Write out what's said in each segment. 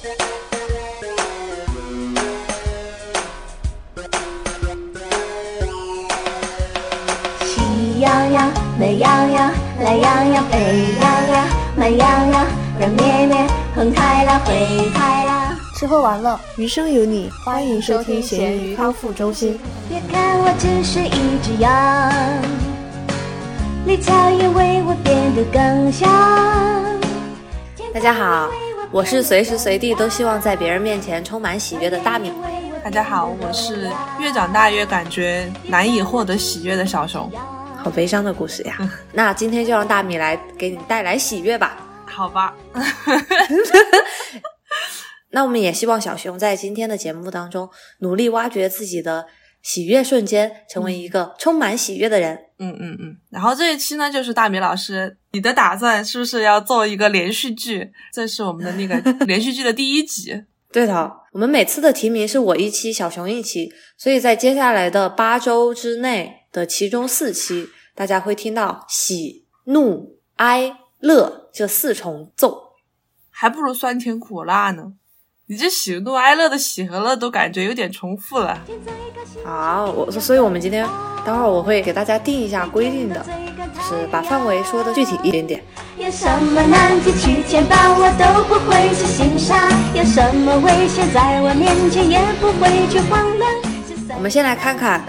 喜羊羊、美羊羊、懒羊羊、沸羊羊、慢羊羊，软绵绵，红太狼、灰太狼。吃喝玩乐，余生有你。欢迎收听咸鱼康复中心。别看我只是一只羊，绿草也为我变得更香。大家好，我是随时随地都希望在别人面前充满喜悦的大米。大家好，我是越长大越感觉难以获得喜悦的小熊。好悲伤的故事呀！那今天就让大米来给你带来喜悦吧。好吧。那我们也希望小熊在今天的节目当中努力挖掘自己的喜悦瞬间，成为一个充满喜悦的人。嗯嗯嗯。然后这一期呢，就是大米老师，你的打算是不是要做一个连续剧？这是我们的那个 连续剧的第一集。对的，我们每次的提名是我一期，小熊一期，所以在接下来的八周之内的其中四期，大家会听到喜、怒、哀、乐这四重奏，还不如酸甜苦辣呢。你这喜怒哀乐的喜和乐都感觉有点重复了。好，我所以，我们今天待会儿我会给大家定一下规定的，就是把范围说的具体一点点。有什么难题去牵绊，我都不会去心上；有什么危险在我面前，也不会去慌乱。我们先来看看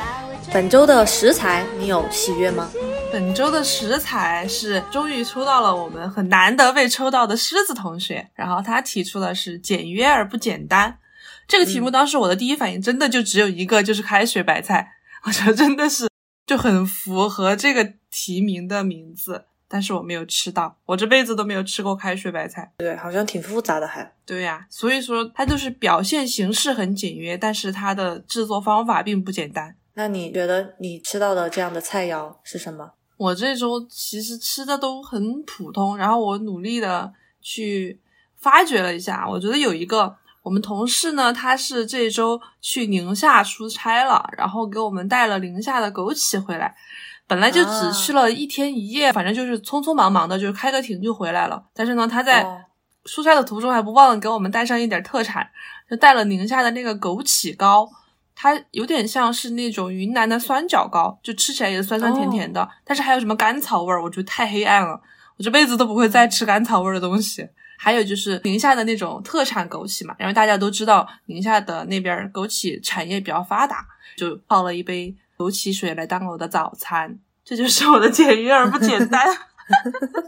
本周的食材，你有喜悦吗？本周的食材是终于抽到了我们很难得被抽到的狮子同学，然后他提出的是简约而不简单。这个题目当时我的第一反应真的就只有一个，就是开水白菜。我觉得真的是就很符合这个题名的名字。但是我没有吃到，我这辈子都没有吃过开水白菜。对，好像挺复杂的，还对呀。所以说它就是表现形式很简约，但是它的制作方法并不简单。那你觉得你吃到的这样的菜肴是什么？我这周其实吃的都很普通，然后我努力的去发掘了一下，我觉得有一个我们同事呢，他是这周去宁夏出差了，然后给我们带了宁夏的枸杞回来。本来就只去了一天一夜，反正就是匆匆忙忙的，就是开个庭就回来了。但是呢，他在出差的途中还不忘了给我们带上一点特产，就带了宁夏的那个枸杞糕，它有点像是那种云南的酸角糕，就吃起来也是酸酸甜甜的。但是还有什么甘草味儿，我觉得太黑暗了，我这辈子都不会再吃甘草味儿的东西。还有就是宁夏的那种特产枸杞嘛，因为大家都知道宁夏的那边枸杞产业比较发达，就泡了一杯。枸杞水来当我的早餐，这就是我的简约而不简单。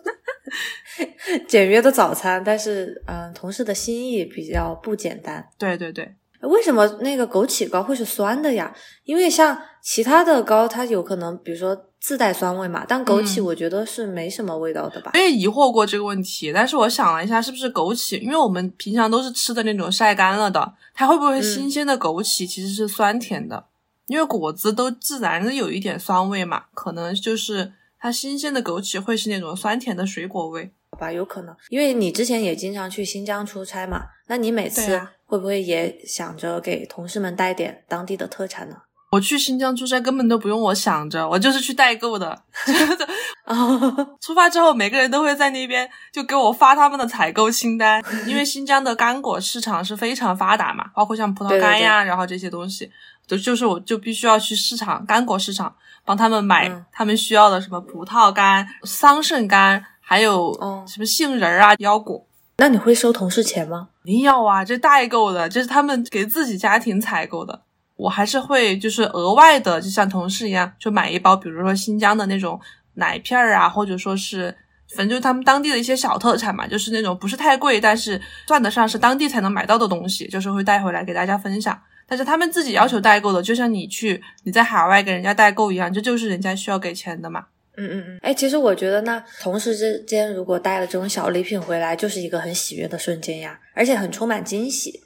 简约的早餐，但是嗯，同事的心意比较不简单。对对对，为什么那个枸杞糕会是酸的呀？因为像其他的糕，它有可能比如说自带酸味嘛，但枸杞我觉得是没什么味道的吧。我也疑惑过这个问题，但是我想了一下，是不是枸杞？因为我们平常都是吃的那种晒干了的，它会不会新鲜的枸杞其实是酸甜的？因为果子都自然的有一点酸味嘛，可能就是它新鲜的枸杞会是那种酸甜的水果味，好吧，有可能。因为你之前也经常去新疆出差嘛，那你每次会不会也想着给同事们带点当地的特产呢？我去新疆出差根本都不用我想着，我就是去代购的。出发之后，每个人都会在那边就给我发他们的采购清单，因为新疆的干果市场是非常发达嘛，包括像葡萄干呀，然后这些东西。就就是我就必须要去市场干果市场帮他们买他们需要的什么葡萄干、桑葚干，还有什么杏仁啊、腰果。那你会收同事钱吗？一定要啊，这代购的，这是他们给自己家庭采购的。我还是会就是额外的，就像同事一样，就买一包，比如说新疆的那种奶片儿啊，或者说是反正就是他们当地的一些小特产嘛，就是那种不是太贵，但是算得上是当地才能买到的东西，就是会带回来给大家分享。但是他们自己要求代购的，就像你去你在海外给人家代购一样，这就是人家需要给钱的嘛。嗯嗯嗯。哎，其实我觉得呢同事之间如果带了这种小礼品回来，就是一个很喜悦的瞬间呀，而且很充满惊喜。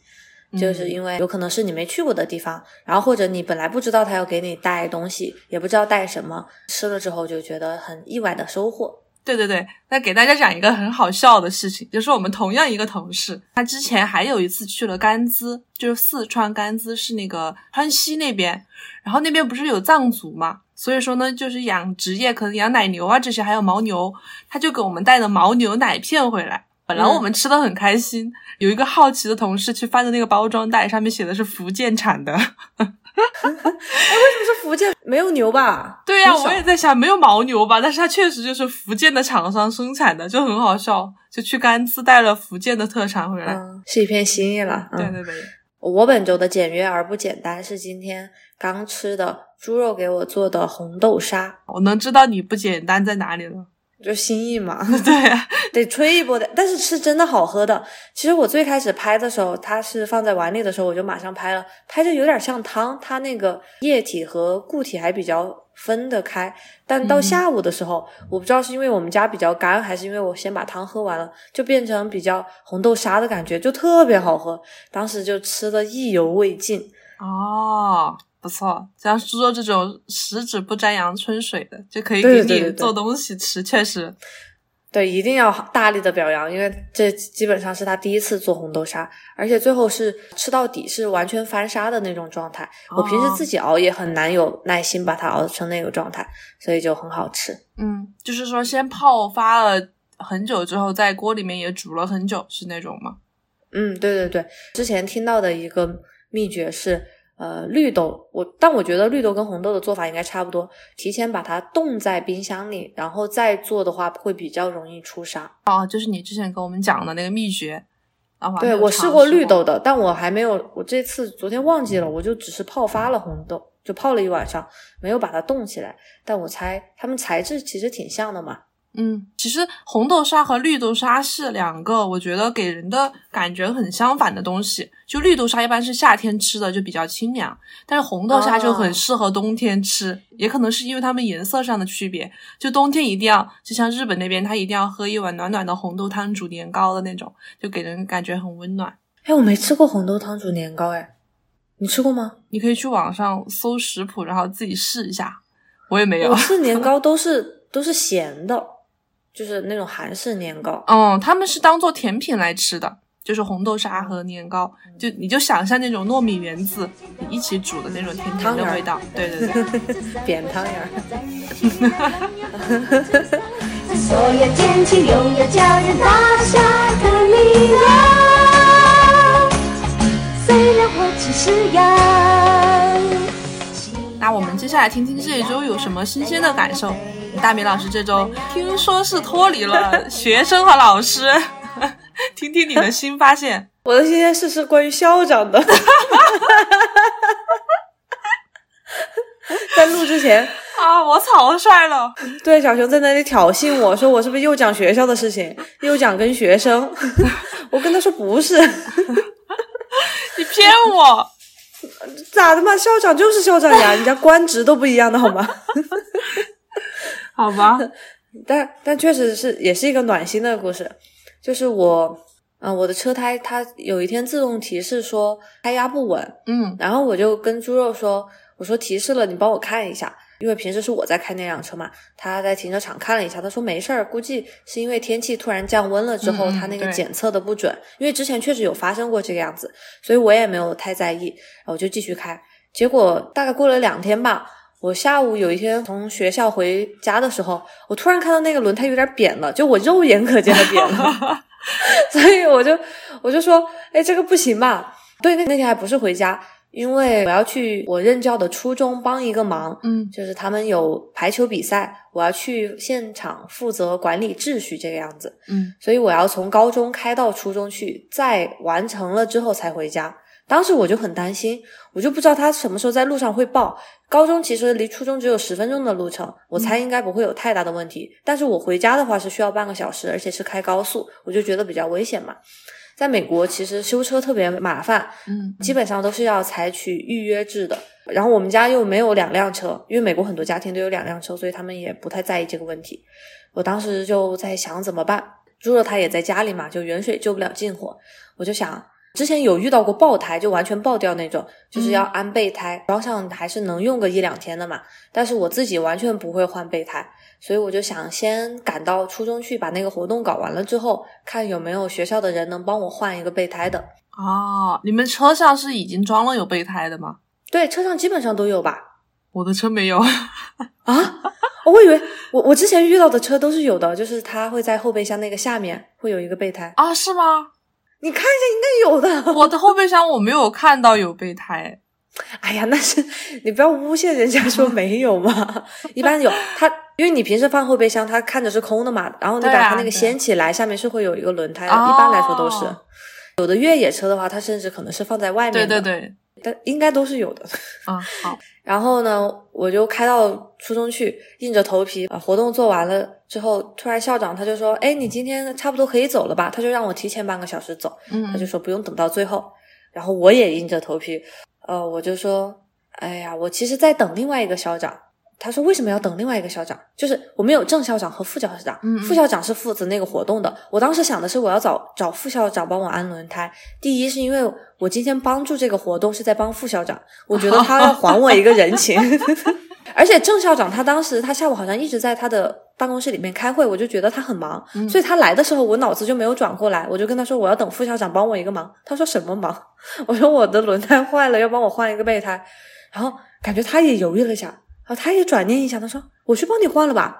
就是因为有可能是你没去过的地方，然后或者你本来不知道他要给你带东西，也不知道带什么，吃了之后就觉得很意外的收获。对对对，那给大家讲一个很好笑的事情，就是我们同样一个同事，他之前还有一次去了甘孜，就是四川甘孜是那个川西那边，然后那边不是有藏族嘛，所以说呢，就是养殖业可能养奶牛啊这些，还有牦牛，他就给我们带了牦牛奶片回来，本来我们吃的很开心，有一个好奇的同事去翻的那个包装袋，上面写的是福建产的。哎为什么是福建？没有牛吧？对呀、我也在想，没有牦牛吧？但是它确实就是福建的厂商生产的，就很好笑。就去甘孜带了福建的特产回来。嗯，是一片心意了。嗯对对对，我本周的简约而不简单是今天刚吃的猪肉给我做的红豆沙，我能知道你不简单在哪里了。就心意嘛，对啊，得吹一波的。但是是真的好喝的。其实我最开始拍的时候，它是放在碗里的时候，我就马上拍了，拍着有点像汤，它那个液体和固体还比较分得开。但到嗯下午的时候，我不知道是因为我们家比较干，还是因为我先把汤喝完了，就变成比较红豆沙的感觉，就特别好喝。当时就吃的意犹未尽。哦，不错，像猪肉这种十指不沾阳春水的，就可以给你做东西吃，确实。对，一定要大力的表扬，因为这基本上是他第一次做红豆沙，而且最后是吃到底是完全翻沙的那种状态。我平时哦自己熬也很难有耐心把它熬成那个状态，所以就很好吃。嗯，就是说先泡发了很久之后，在锅里面也煮了很久，是那种吗？嗯，对对对，之前听到的一个秘诀是，呃，绿豆，我但我觉得绿豆跟红豆的做法应该差不多，提前把它冻在冰箱里，然后再做的话会比较容易出沙。哦，就是你之前跟我们讲的那个秘诀。啊，对我我试过绿豆的，但我还没有，我这次昨天忘记了，我就只是泡发了红豆，就泡了一晚上，没有把它冻起来。但我猜它们材质其实挺像的嘛。嗯，其实红豆沙和绿豆沙是两个，我觉得给人的感觉很相反的东西。就绿豆沙一般是夏天吃的，就比较清凉，但是红豆沙就很哦适合冬天吃，也可能是因为它们颜色上的区别。就冬天一定要，就像日本那边，他一定要喝一碗暖暖的红豆汤煮年糕的那种，就给人感觉很温暖。哎，我没吃过红豆汤煮年糕，哎，你吃过吗？你可以去网上搜食谱，然后自己试一下。我也没有我，吃年糕都是 都是咸的，就是那种韩式年糕。嗯，他们是当做甜品来吃的，就是红豆沙和年糕，就你就想象那种糯米圆子一起煮的那种甜甜汤圆儿的味道。对对对，扁汤圆儿，所有天气又要叫人大下的力量。虽然我只是羊。那我们接下来听听这一周有什么新鲜的感受。大米老师这周听说是脱离了学生和老师，听听你的新发现。我的新鲜事是关于校长的。在录之前，啊，我草率了。对小熊在那里挑衅我说我是不是又讲学校的事情，又讲跟学生？我跟他说不是，你骗我！咋的嘛？校长就是校长呀，人家官职都不一样的好吗？好吧，但但确实是也是一个暖心的故事，就是我，嗯、我的车胎它有一天自动提示说胎压不稳，嗯。然后我就跟猪肉说，我说提示了，你帮我看一下，因为平时是我在开那辆车嘛，他在停车场看了一下，他说没事儿，估计是因为天气突然降温了之后，他那个检测的不准，因为之前确实有发生过这个样子，所以我也没有太在意，然后我就继续开。结果大概过了两天吧，我下午有一天从学校回家的时候，我突然看到那个轮胎有点扁了，就我肉眼可见的扁了。所以我就我就说，哎，这个不行吧？对，那那天还不是回家，因为我要去我任教的初中帮一个忙，嗯就是他们有排球比赛，我要去现场负责管理秩序这个样子，嗯所以我要从高中开到初中去，再完成了之后才回家。当时我就很担心，我就不知道他什么时候在路上会爆。高中其实离初中只有十分钟的路程，我猜应该不会有太大的问题。但是我回家的话是需要半个小时，而且是开高速，我就觉得比较危险嘛。在美国，其实修车特别麻烦，嗯基本上都是要采取预约制的。然后我们家又没有两辆车，因为美国很多家庭都有两辆车，所以他们也不太在意这个问题。我当时就在想怎么办。猪肉它也在家里嘛，就远水救不了近火。我就想，之前有遇到过爆胎，就完全爆掉那种，就是要安备胎，装上还是能用个一两天的嘛。但是我自己完全不会换备胎，所以我就想先赶到初中去把那个活动搞完了之后，看有没有学校的人能帮我换一个备胎的。哦，你们车上是已经装了有备胎的吗？对，车上基本上都有吧。我的车没有。啊，我以为我我之前遇到的车都是有的，就是它会在后备箱那个下面会有一个备胎。啊，是吗？你看一下，应该有的。我的后备箱我没有看到有备胎。哎呀，那是你不要诬陷人家说 没有嘛，一般有它，因为你平时放后备箱，它看着是空的嘛，然后你把它那个掀起来，下面是会有一个轮胎一般来说都是。有的越野车的话，它甚至可能是放在外面的，对对对，但应该都是有的。啊，好。然后呢，我就开到初中去，硬着头皮把活动做完了之后，突然校长他就说：“哎，你今天差不多可以走了吧？”他就让我提前半个小时走，嗯，他就说不用等到最后。然后我也硬着头皮，呃，我就说：“哎呀，我其实在等另外一个校长。”他说：“为什么要等另外一个校长？就是我们有正校长和副校长，嗯嗯副校长是负责那个活动的。我当时想的是，我要找找副校长帮我安轮胎。第一是因为我今天帮助这个活动是在帮副校长，我觉得他要还我一个人情。而且郑校长他当时他下午好像一直在他的办公室里面开会，我就觉得他很忙，嗯所以他来的时候我脑子就没有转过来，我就跟他说我要等副校长帮我一个忙。他说什么忙？我说我的轮胎坏了，要帮我换一个备胎。然后感觉他也犹豫了一下，然后他也转念一想，他说我去帮你换了吧，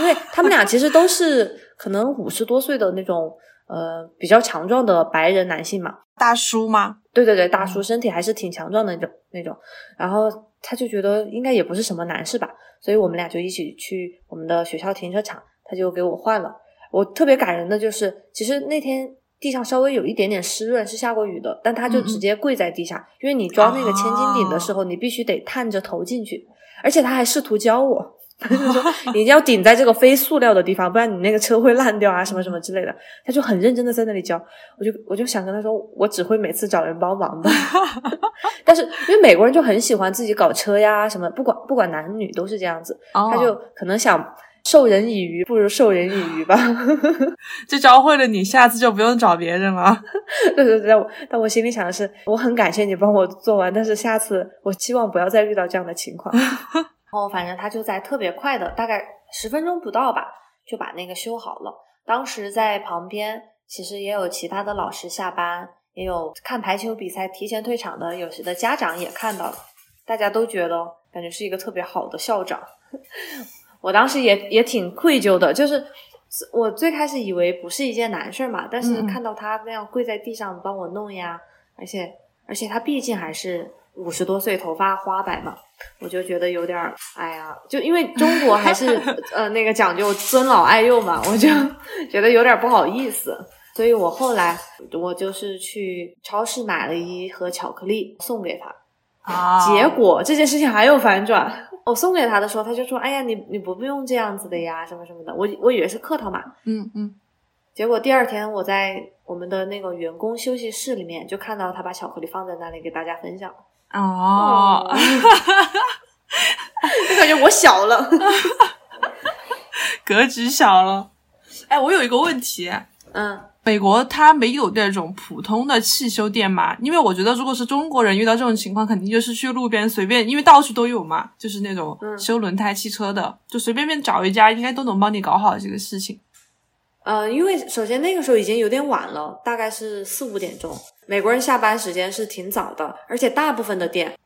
因为他们俩其实都是可能五十多岁的那种呃比较强壮的白人男性嘛。大叔吗？对对对，大叔身体还是挺强壮的那种那种，然后他就觉得应该也不是什么难事吧，所以我们俩就一起去我们的学校停车场，他就给我换了。我特别感人的就是，其实那天地上稍微有一点点湿润，是下过雨的，但他就直接跪在地下，因为你装那个千斤顶的时候，你必须得探着头进去，而且他还试图教我。他就说你一定要顶在这个非塑料的地方，不然你那个车会烂掉啊，什么什么之类的。他就很认真的在那里教，我就我就想跟他说，我只会每次找人帮忙的。但是因为美国人就很喜欢自己搞车呀，什么不管不管男女都是这样子，哦他就可能想授人以鱼，不如授人以渔吧。就教会了你，下次就不用找别人了。对对对，但我但我心里想的是，我很感谢你帮我做完，但是下次我希望不要再遇到这样的情况。然后反正他就在特别快的，大概十分钟不到吧，就把那个修好了。当时在旁边其实也有其他的老师下班，也有看排球比赛提前退场的，有些的家长也看到了，大家都觉得感觉是一个特别好的校长。我当时也也挺愧疚的，就是我最开始以为不是一件难事儿嘛，但是看到他那样跪在地上帮我弄呀，而且而且他毕竟还是五十多岁，头发花白嘛，我就觉得有点儿，哎呀，就因为中国还是 呃那个讲究尊老爱幼嘛，我就觉得有点不好意思，所以我后来我就是去超市买了一盒巧克力送给他，啊结果这件事情还有反转。我送给他的时候，他就说：“哎呀，你你不用这样子的呀，什么什么的。我”我以为是客套嘛，嗯嗯，结果第二天我在我们的那个员工休息室里面就看到他把巧克力放在那里给大家分享。哦，就感觉我小了。格局小了。哎，我有一个问题，嗯，美国它没有那种普通的汽修店嘛？因为我觉得，如果是中国人遇到这种情况，肯定就是去路边随便，因为到处都有嘛，就是那种嗯修轮胎汽车的，就随便便找一家，应该都能帮你搞好这个事情。呃，因为首先那个时候已经有点晚了，大概是四五点钟。美国人下班时间是挺早的，而且大部分的店，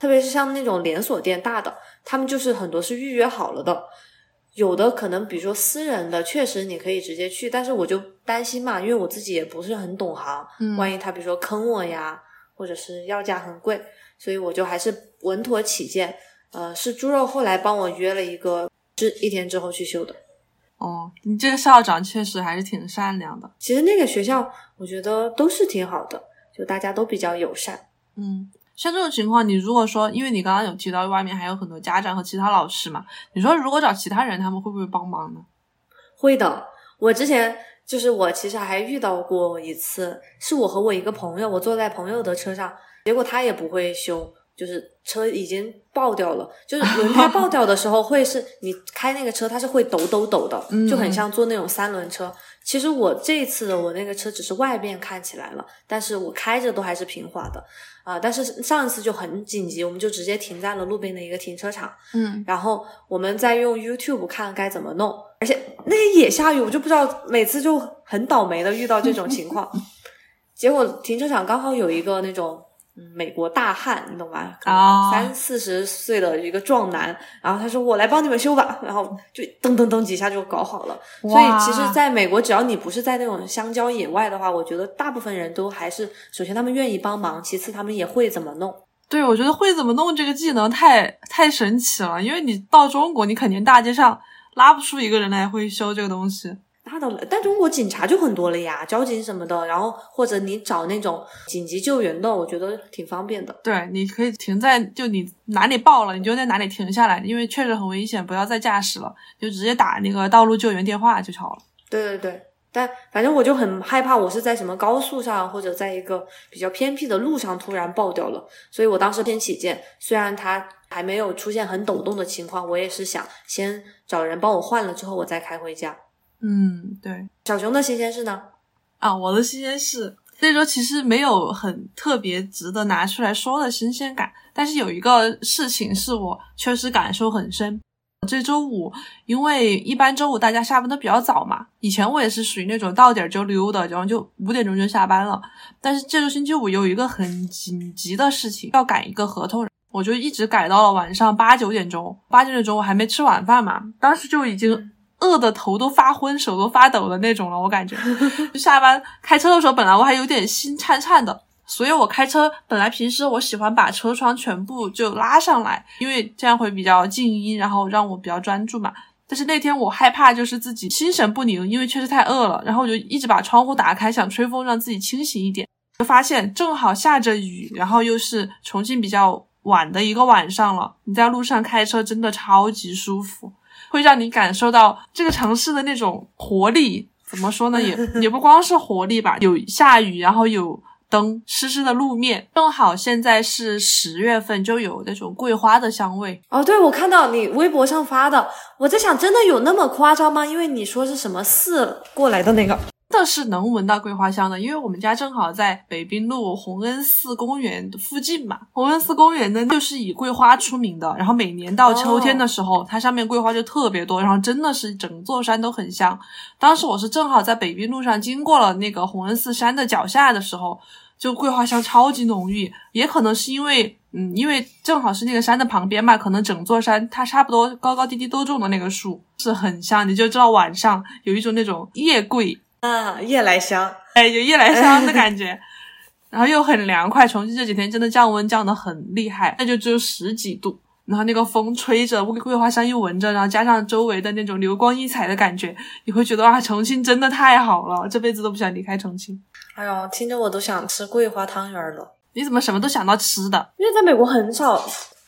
特别是像那种连锁店大的，他们就是很多是预约好了的。有的可能，比如说私人的，确实你可以直接去，但是我就担心嘛，因为我自己也不是很懂行，嗯万一他比如说坑我呀，或者是要价很贵，所以我就还是稳妥起见，呃，是猪肉后来帮我约了一个，是一天之后去修的。哦，你这个校长确实还是挺善良的。其实那个学校我觉得都是挺好的，就大家都比较友善。嗯，像这种情况，你如果说，因为你刚刚有提到外面还有很多家长和其他老师嘛，你说如果找其他人，他们会不会帮忙呢？会的，我之前就是我其实还遇到过一次，是我和我一个朋友，我坐在朋友的车上，结果他也不会修，就是车已经爆掉了，就是轮胎爆掉的时候会是你开那个车它是会抖抖抖的，嗯就很像坐那种三轮车。其实我这一次的我那个车只是外面看起来了，但是我开着都还是平滑的啊、但是上一次就很紧急，我们就直接停在了路边的一个停车场。嗯，然后我们再用 YouTube 看该怎么弄，而且那天也下雨，我就不知道，每次就很倒霉的遇到这种情况。结果停车场刚好有一个那种美国大汉，你懂吧？啊三四十岁的一个壮男，然后他说我来帮你们修吧，然后就噔噔噔几下就搞好了。所以其实在美国，只要你不是在那种乡郊野外的话，我觉得大部分人都还是首先他们愿意帮忙，其次他们也会怎么弄。对，我觉得会怎么弄这个技能太太神奇了，因为你到中国，你肯定大街上拉不出一个人来会修这个东西。那倒没，但中国警察就很多了呀，交警什么的，然后或者你找那种紧急救援的，我觉得挺方便的。对，你可以停在就你哪里爆了，你就在哪里停下来，因为确实很危险，不要再驾驶了，就直接打那个道路救援电话就好了。对对对，但反正我就很害怕，我是在什么高速上或者在一个比较偏僻的路上突然爆掉了，所以我当时先起见，虽然它还没有出现很抖动的情况，我也是想先找人帮我换了之后，我再开回家。嗯，对。小熊的新鲜事呢？啊，我的新鲜事这周其实没有很特别值得拿出来说的新鲜感，但是有一个事情是我确实感受很深。这周五，因为一般周五大家下班都比较早嘛，以前我也是属于那种到点儿就溜的，然后就五点钟就下班了。但是这周星期五有一个很紧急的事情，要赶一个合同，我就一直改到了晚上八九点钟。八九点钟我还没吃晚饭嘛，当时就已经饿得头都发昏、手都发抖的那种了，我感觉。就下班开车的时候，本来我还有点心颤颤的，所以我开车本来平时我喜欢把车窗全部就拉上来，因为这样会比较静音，然后让我比较专注嘛。但是那天我害怕就是自己心神不宁，因为确实太饿了，然后我就一直把窗户打开，想吹风让自己清醒一点。就发现正好下着雨，然后又是重庆比较晚的一个晚上了，你在路上开车真的超级舒服，会让你感受到这个城市的那种活力。怎么说呢？也 也不光是活力吧，有下雨，然后有灯，湿湿的路面，正好现在是十月份，就有那种桂花的香味。哦，对，我看到你微博上发的，我在想，真的有那么夸张吗？因为你说是什么寺过来的那个，的是能闻到桂花香的，因为我们家正好在北滨路洪恩寺公园附近嘛。洪恩寺公园呢，就是以桂花出名的。然后每年到秋天的时候，它上面桂花就特别多，然后真的是整座山都很香。当时我是正好在北滨路上经过了那个洪恩寺山的脚下的时候，就桂花香超级浓郁。也可能是因为，嗯，因为正好是那个山的旁边嘛，可能整座山它差不多高高低低都种的那个树是很香，你就知道晚上有一种那种夜桂。啊，夜来香。哎，有夜来香的 感觉，然后又很凉快。重庆这几天真的降温降的很厉害，那就只有十几度，然后那个风吹着，桂桂花香又闻着，然后加上周围的那种流光溢彩的感觉，你会觉得啊，重庆真的太好了，这辈子都不想离开重庆。哎呦，听着我都想吃桂花汤圆了。你怎么什么都想到吃的？因为在美国很少，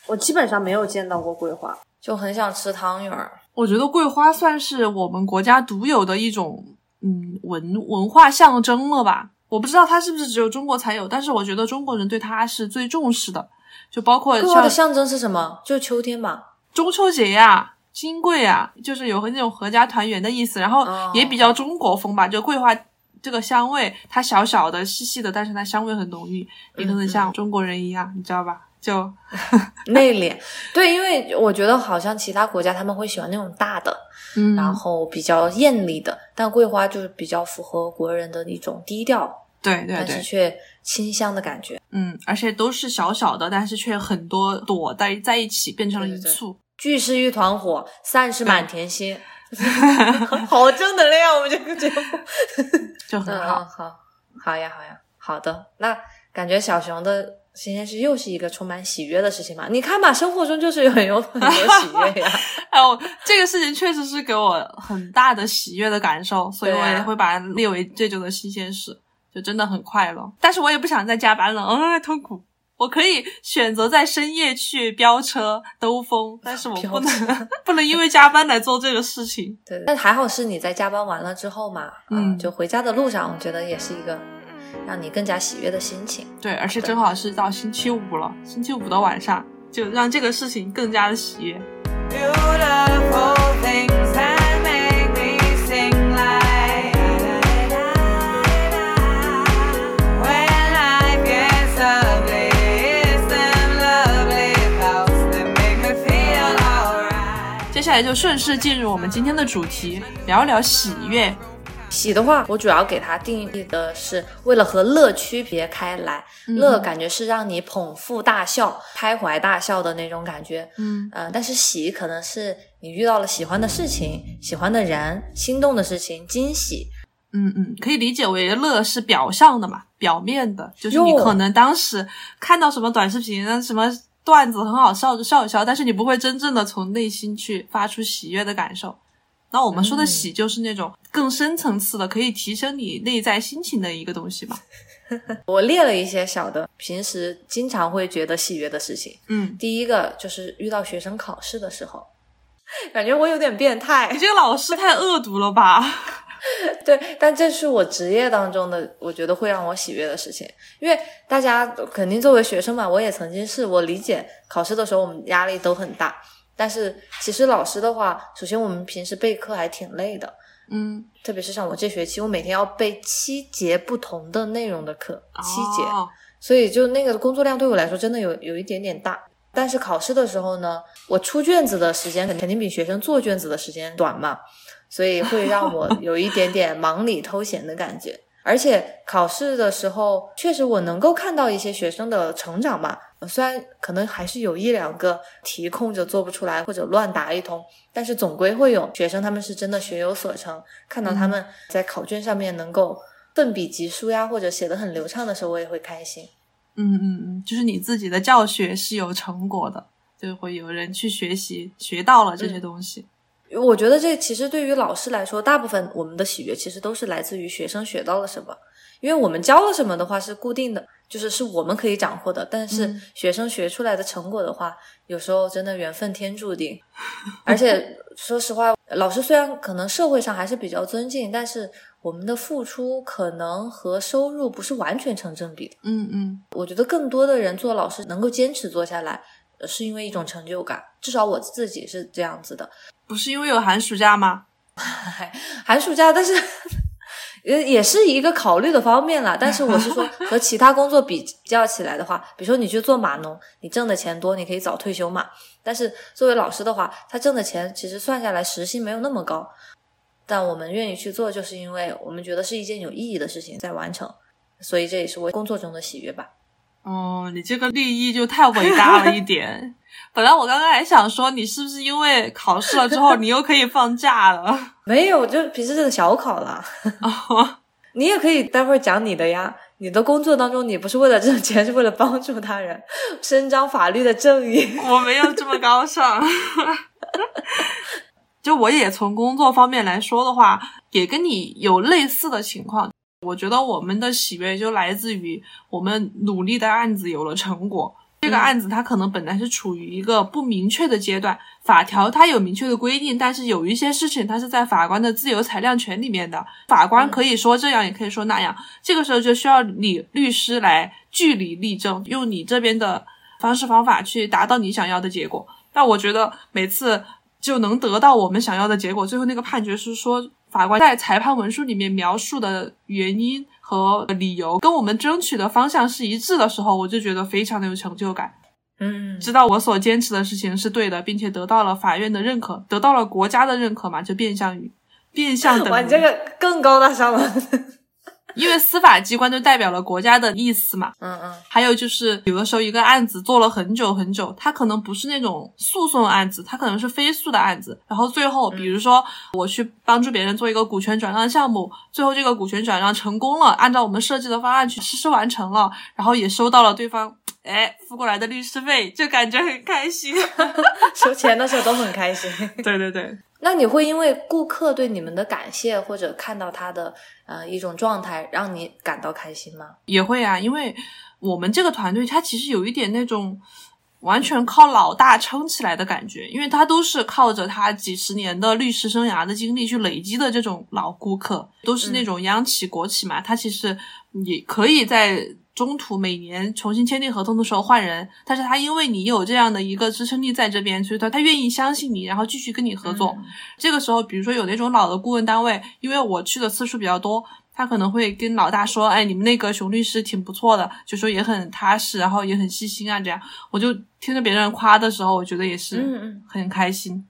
我基本上没有见到过桂花，就很想吃汤圆儿。我觉得桂花算是我们国家独有的一种嗯文文化象征了吧。我不知道它是不是只有中国才有，但是我觉得中国人对它是最重视的，就包括桂花像的象征是什么？就秋天吧。中秋节呀、金桂呀，就是有和那种合家团圆的意思，然后哦也比较中国风吧。就桂花这个香味，它小小的、细细的，但是它香味很浓郁，也可能像中国人一样，你知道吧？就 内敛，对，因为我觉得好像其他国家他们会喜欢那种大的，嗯然后比较艳丽的，但桂花就是比较符合国人的一种低调，对对但是，却清香的感觉。嗯，而且都是小小的，但是却很多朵在在一起，变成了一簇。聚是一团火，散是满天星，好正能量，我们这个节目。就很嗯，好。好，好呀，好呀，好的。那感觉小熊的新鲜事又是一个充满喜悦的事情嘛？你看嘛，生活中就是有很有很多喜悦呀。哎呦，这个事情确实是给我很大的喜悦的感受，所以我也会把它列为这周的新鲜事，就真的很快乐。但是我也不想再加班了，嗯，痛苦。我可以选择在深夜去飙车兜风，但是我不能不能因为加班来做这个事情。对，但还好是你在加班完了之后嘛，嗯就回家的路上，我觉得也是一个让你更加喜悦的心情。对，而且正好是到星期五了，星期五的晚上，就让这个事情更加的喜悦。Beautiful things that make me sing like When life gets ugly, it's them lovely thoughts that make me feel alright. 接下来就顺势进入我们今天的主题，聊聊喜悦。喜的话，我主要给它定义的是为了和乐区别开来。乐感觉是让你捧腹大笑、开怀大笑的那种感觉，嗯呃，但是喜可能是你遇到了喜欢的事情、喜欢的人、心动的事情、惊喜。嗯嗯，可以理解为乐是表象的嘛，表面的，就是你可能当时看到什么短视频、什么段子很好笑就笑一笑，但是你不会真正的从内心去发出喜悦的感受。那我们说的嗯喜就是那种更深层次的，可以提升你内在心情的一个东西吧。我列了一些小的，平时经常会觉得喜悦的事情。嗯，第一个就是遇到学生考试的时候，感觉我有点变态你。这个老师太恶毒了吧？对，但这是我职业当中的，我觉得会让我喜悦的事情。因为大家肯定作为学生嘛，我也曾经是，我理解考试的时候我们压力都很大。但是其实老师的话，首先我们平时备课还挺累的，嗯，特别是像我这学期，我每天要备七节不同的内容的课，七节。哦所以就那个工作量对我来说真的有有一点点大。但是考试的时候呢，我出卷子的时间肯定比学生做卷子的时间短嘛，所以会让我 有一点点忙里偷闲的感觉。而且考试的时候，确实我能够看到一些学生的成长吧。虽然可能还是有一两个题空着做不出来，或者乱答一通，但是总归会有学生他们是真的学有所成。看到他们在考卷上面能够奋笔疾书呀，或者写的很流畅的时候，我也会开心。嗯嗯嗯，就是你自己的教学是有成果的，就会有人去学习，学到了这些东西。我觉得这其实对于老师来说，大部分我们的喜悦其实都是来自于学生学到了什么，因为我们教了什么的话是固定的，就是是我们可以掌握的。但是嗯学生学出来的成果的话，有时候真的缘分天注定。而且 说实话，老师虽然可能社会上还是比较尊敬，但是我们的付出可能和收入不是完全成正比的。嗯嗯我觉得更多的人做老师能够坚持做下来，呃是因为一种成就感，至少我自己是这样子的。不是因为有寒暑假吗？寒暑假，但是也也是一个考虑的方面啦。但是我是说，和其他工作比较起来的话，比如说你去做码农，你挣的钱多，你可以早退休嘛。但是作为老师的话，他挣的钱其实算下来时薪没有那么高，但我们愿意去做，就是因为我们觉得是一件有意义的事情在完成，所以这也是我工作中的喜悦吧。哦，你这个利益就太伟大了一点。本来我刚刚还想说，你是不是因为考试了之后，你又可以放假了？没有，就平时这个小考了。哦，你也可以待会儿讲你的呀。你的工作当中，你不是为了挣钱，是为了帮助他人，伸张法律的正义。我没有这么高尚。就我也从工作方面来说的话，也跟你有类似的情况。我觉得我们的喜悦就来自于我们努力的案子有了成果。这个案子它可能本来是处于一个不明确的阶段，法条它有明确的规定，但是有一些事情它是在法官的自由裁量权里面的，法官可以说这样，也可以说那样。这个时候就需要你律师来据理力争，用你这边的方式方法去达到你想要的结果。但我觉得每次就能得到我们想要的结果，最后那个判决是说法官在裁判文书里面描述的原因和理由跟我们争取的方向是一致的时候，我就觉得非常的有成就感。嗯，知道我所坚持的事情是对的，并且得到了法院的认可，得到了国家的认可嘛，就变相于变相等 哇，你这个更高大上了。因为司法机关就代表了国家的意思嘛。嗯嗯还有就是，有的时候一个案子做了很久很久，它可能不是那种诉讼案子，它可能是非诉的案子。然后最后，比如说我去帮助别人做一个股权转让项目，最后这个股权转让成功了，按照我们设计的方案去实施完成了，然后也收到了对方哎付过来的律师费，就感觉很开心。收钱的时候都很开心。对对对，那你会因为顾客对你们的感谢，或者看到他的呃一种状态，让你感到开心吗？也会啊，因为我们这个团队它其实有一点那种完全靠老大撑起来的感觉，因为他都是靠着他几十年的律师生涯的经历去累积的这种老顾客，都是那种央企、国企嘛，他其实也可以在。中途每年重新签订合同的时候换人，但是他因为你有这样的一个支撑力在这边，所以他他愿意相信你，然后继续跟你合作。嗯这个时候，比如说有那种老的顾问单位，因为我去的次数比较多，他可能会跟老大说：“哎，你们那个熊律师挺不错的，就说也很踏实，然后也很细心啊。”这样，我就听着别人夸的时候，我觉得也是嗯嗯，很开心。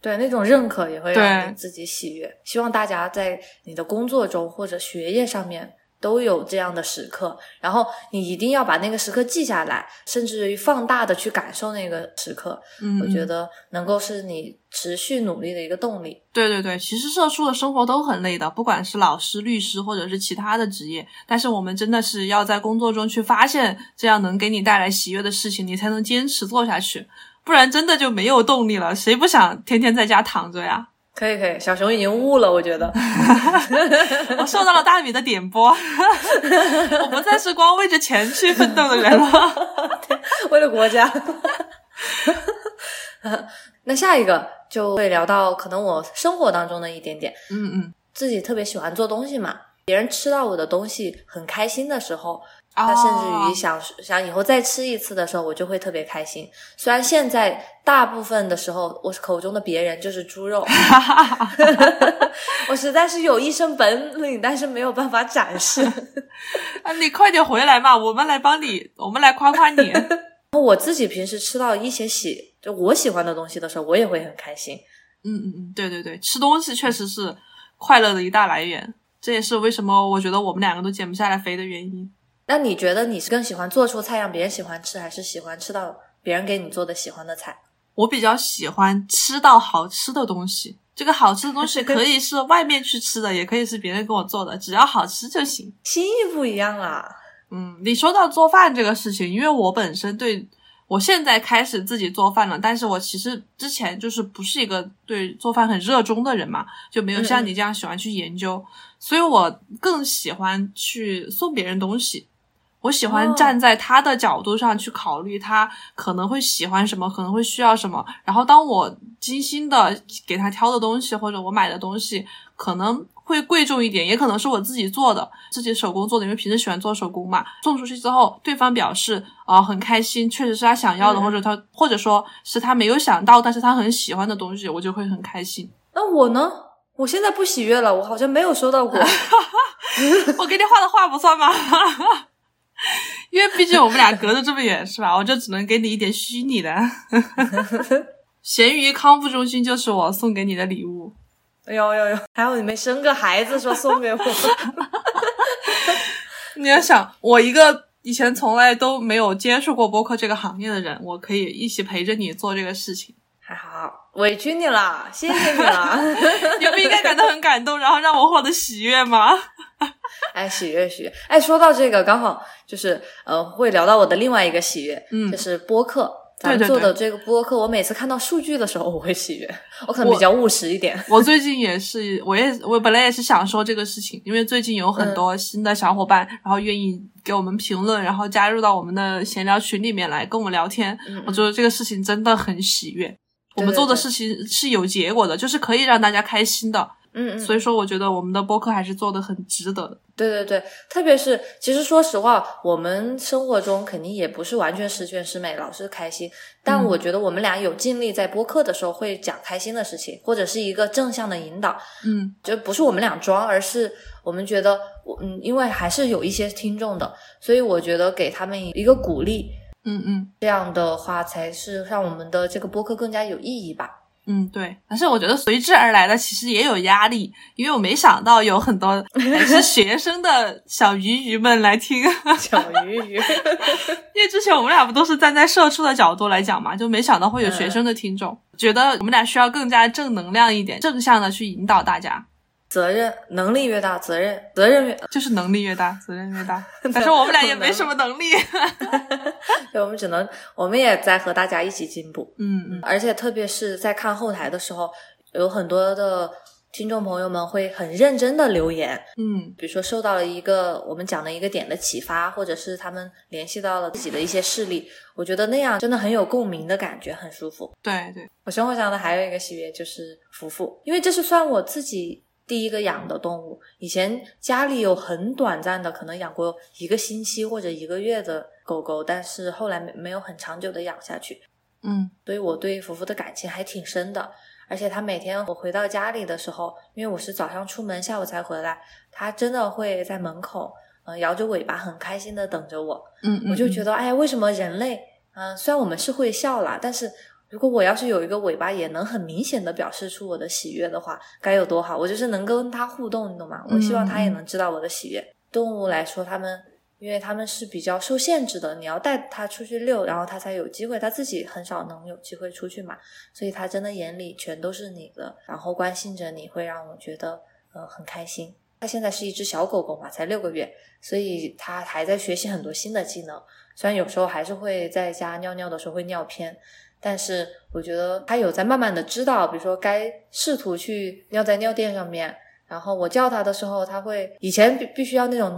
对，那种认可也会让自己喜悦。希望大家在你的工作中或者学业上面都有这样的时刻，然后你一定要把那个时刻记下来，甚至于放大的去感受那个时刻。嗯，我觉嗯得能够是你持续努力的一个动力。对对对，其实社畜的生活都很累的，不管是老师、律师或者是其他的职业，但是我们真的是要在工作中去发现这样能给你带来喜悦的事情，你才能坚持做下去，不然真的就没有动力了。谁不想天天在家躺着呀？可以可以，小熊已经悟了，我觉得。我受到了大米的点拨，我不再是光为着钱去奋斗的人了。为了国家。那下一个就会聊到可能我生活当中的一点点，嗯嗯，自己特别喜欢做东西嘛，别人吃到我的东西很开心的时候，啊那甚至于想想以后再吃一次的时候，我就会特别开心。虽然现在大部分的时候，我口中的别人就是猪肉，我实在是有一身本领，但是没有办法展示。啊，你快点回来嘛，我们来帮你，我们来夸夸你。我自己平时吃到一些喜就我喜欢的东西的时候，我也会很开心。嗯嗯嗯，对对对，吃东西确实是快乐的一大来源，这也是为什么我觉得我们两个都减不下来肥的原因。那你觉得你是更喜欢做出菜让别人喜欢吃，还是喜欢吃到别人给你做的喜欢的菜？我比较喜欢吃到好吃的东西，这个好吃的东西可以是外面去吃的，也可以是别人给我做的，只要好吃就行。心意不一样啦。嗯，你说到做饭这个事情，因为我本身对我现在开始自己做饭了，但是我其实之前就是不是一个对做饭很热衷的人嘛，就没有像你这样喜欢去研究，所以我更喜欢去送别人东西。我喜欢哦站在他的角度上去考虑他可能会喜欢什么，可能会需要什么。然后当我精心的给他挑的东西或者我买的东西，可能会贵重一点，也可能是我自己做的，自己手工做的，因为平时喜欢做手工嘛。送出去之后，对方表示啊、呃很开心，确实是他想要的，嗯或者他或者说是他没有想到，但是他很喜欢的东西，我就会很开心。那我呢？我现在不喜悦了，我好像没有收到过。我给你画的画不算吗？因为毕竟我们俩隔着这么远，是吧？我就只能给你一点虚拟的。咸鱼康复中心就是我送给你的礼物。哎呦呦呦！还好你没生个孩子说送给我。你要想，我一个以前从来都没有接触过播客这个行业的人，我可以一起陪着你做这个事情，还好，委屈你了，谢谢你了。你不应该感到很感动，然后让我获得喜悦吗？哎，喜悦喜悦。哎，说到这个，刚好就是呃，会聊到我的另外一个喜悦，嗯就是播客。咱对对做的这个播客，我每次看到数据的时候，我会喜悦。我可能比较务实一点。我最近也是，我也我本来也是想说这个事情，因为最近有很多新的小伙伴，然后愿意给我们评论，然后加入到我们的闲聊群里面来跟我们聊天。嗯我觉得这个事情真的很喜悦。我们对对做的事情是有结果的，就是可以让大家开心的，嗯嗯，所以说我觉得我们的播客还是做的很值得。的。对对对，特别是其实说实话，我们生活中肯定也不是完全十全十美，老是开心。但嗯。我觉得我们俩有尽力在播客的时候会讲开心的事情，或者是一个正向的引导，嗯。就不是我们俩装，而是我们觉得我嗯，因为还是有一些听众的，所以我觉得给他们一个鼓励，嗯嗯。这样的话才是让我们的这个播客更加有意义吧。嗯，对。但是我觉得随之而来的其实也有压力，因为我没想到有很多 还是学生的小鱼鱼们来听。小鱼鱼，因为之前我们俩不都是站在社畜的角度来讲嘛，就没想到会有学生的听众，觉得我们俩需要更加正能量一点，正向的去引导大家，责任能力越大，责任责任越，就是能力越大，责任越大。但是我们俩也没什么能力。对，我们只能，我们也在和大家一起进步。嗯嗯而且特别是在看后台的时候，有很多的听众朋友们会很认真的留言，嗯比如说受到了一个我们讲的一个点的启发，或者是他们联系到了自己的一些事例，我觉得那样真的很有共鸣的感觉，很舒服。对对，我生活上的还有一个喜悦就是福福，因为这是算我自己第一个养的动物。以前家里有很短暂的，可能养过一个星期或者一个月的狗狗，但是后来没没有很长久的养下去。嗯所以我对福福的感情还挺深的。而且他每天我回到家里的时候，因为我是早上出门，下午才回来，他真的会在门口，呃，摇着尾巴，很开心的等着我。嗯，我就觉得得，哎呀，为什么人类，嗯、虽然我们是会笑啦，但是如果我要是有一个尾巴，也能很明显的表示出我的喜悦的话，该有多好！我就是能跟它互动，你懂吗？我希望它也能知道我的喜悦。动物来说，它们因为它们是比较受限制的，你要带它出去遛，然后它才有机会，它自己很少能有机会出去嘛，所以它真的眼里全都是你的，然后关心着你会让我觉得呃很开心。它现在是一只小狗狗嘛，才六个月，所以它还在学习很多新的技能。虽然有时候还是会在家尿尿的时候会尿偏，但是我觉得它有在慢慢的知道，比如说该试图去尿在尿垫上面。然后我叫它的时候，它会以前必必须要那种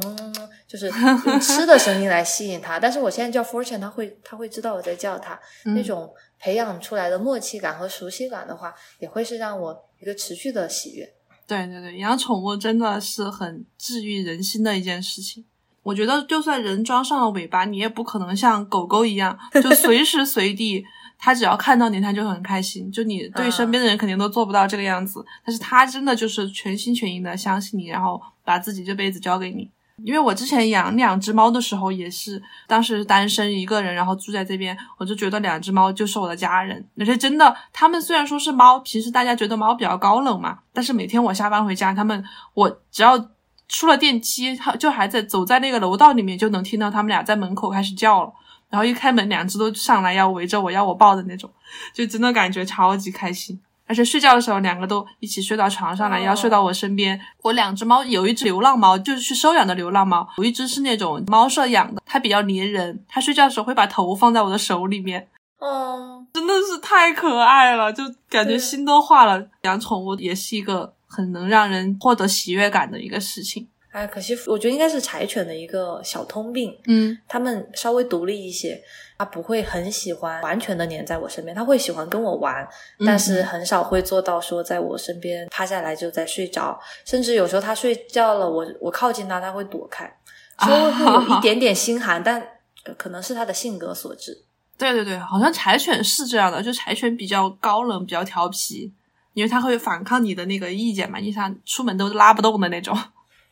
就是 用吃的声音来吸引它，但是我现在叫 Fortune，它会它会知道我在叫它，那种培养出来的默契感和熟悉感的话，也会是让我一个持续的喜悦。对对对，养宠物真的是很治愈人心的一件事情。我觉得，就算人装上了尾巴，你也不可能像狗狗一样，就随时随地，它只要看到你，他就很开心。就你对身边的人肯定都做不到这个样子，但是他真的就是全心全意的相信你，然后把自己这辈子交给你。因为我之前养两只猫的时候，也是当时单身一个人，然后住在这边，我就觉得两只猫就是我的家人。而且真的，它们虽然说是猫，平时大家觉得猫比较高冷嘛，但是每天我下班回家，它们我只要出了电梯，它就还在走在那个楼道里面，就能听到它们俩在门口开始叫了。然后一开门，两只都上来要围着我，要我抱的那种，就真的感觉超级开心。而且睡觉的时候，两个都一起睡到床上来，要睡到我身边。我两只猫，有一只流浪猫，就是去收养的流浪猫；有一只是那种猫舍养的，它比较粘人，它睡觉的时候会把头放在我的手里面，嗯，真的是太可爱了，就感觉心都化了。养宠物也是一个很能让人获得喜悦感的一个事情。哎，可惜我觉得应该是柴犬的一个小通病，嗯它们稍微独立一些，它不会很喜欢完全的黏在我身边，它会喜欢跟我玩，但是很少会做到说在我身边趴下来就在睡着，甚至有时候它睡觉了，我我靠近它，它会躲开，稍微会有 一点点心寒，但呃可能是它的性格所致。对对对，好像柴犬是这样的，就柴犬比较高冷，比较调皮，因为它会反抗你的那个意见嘛，你想出门都拉不动的那种。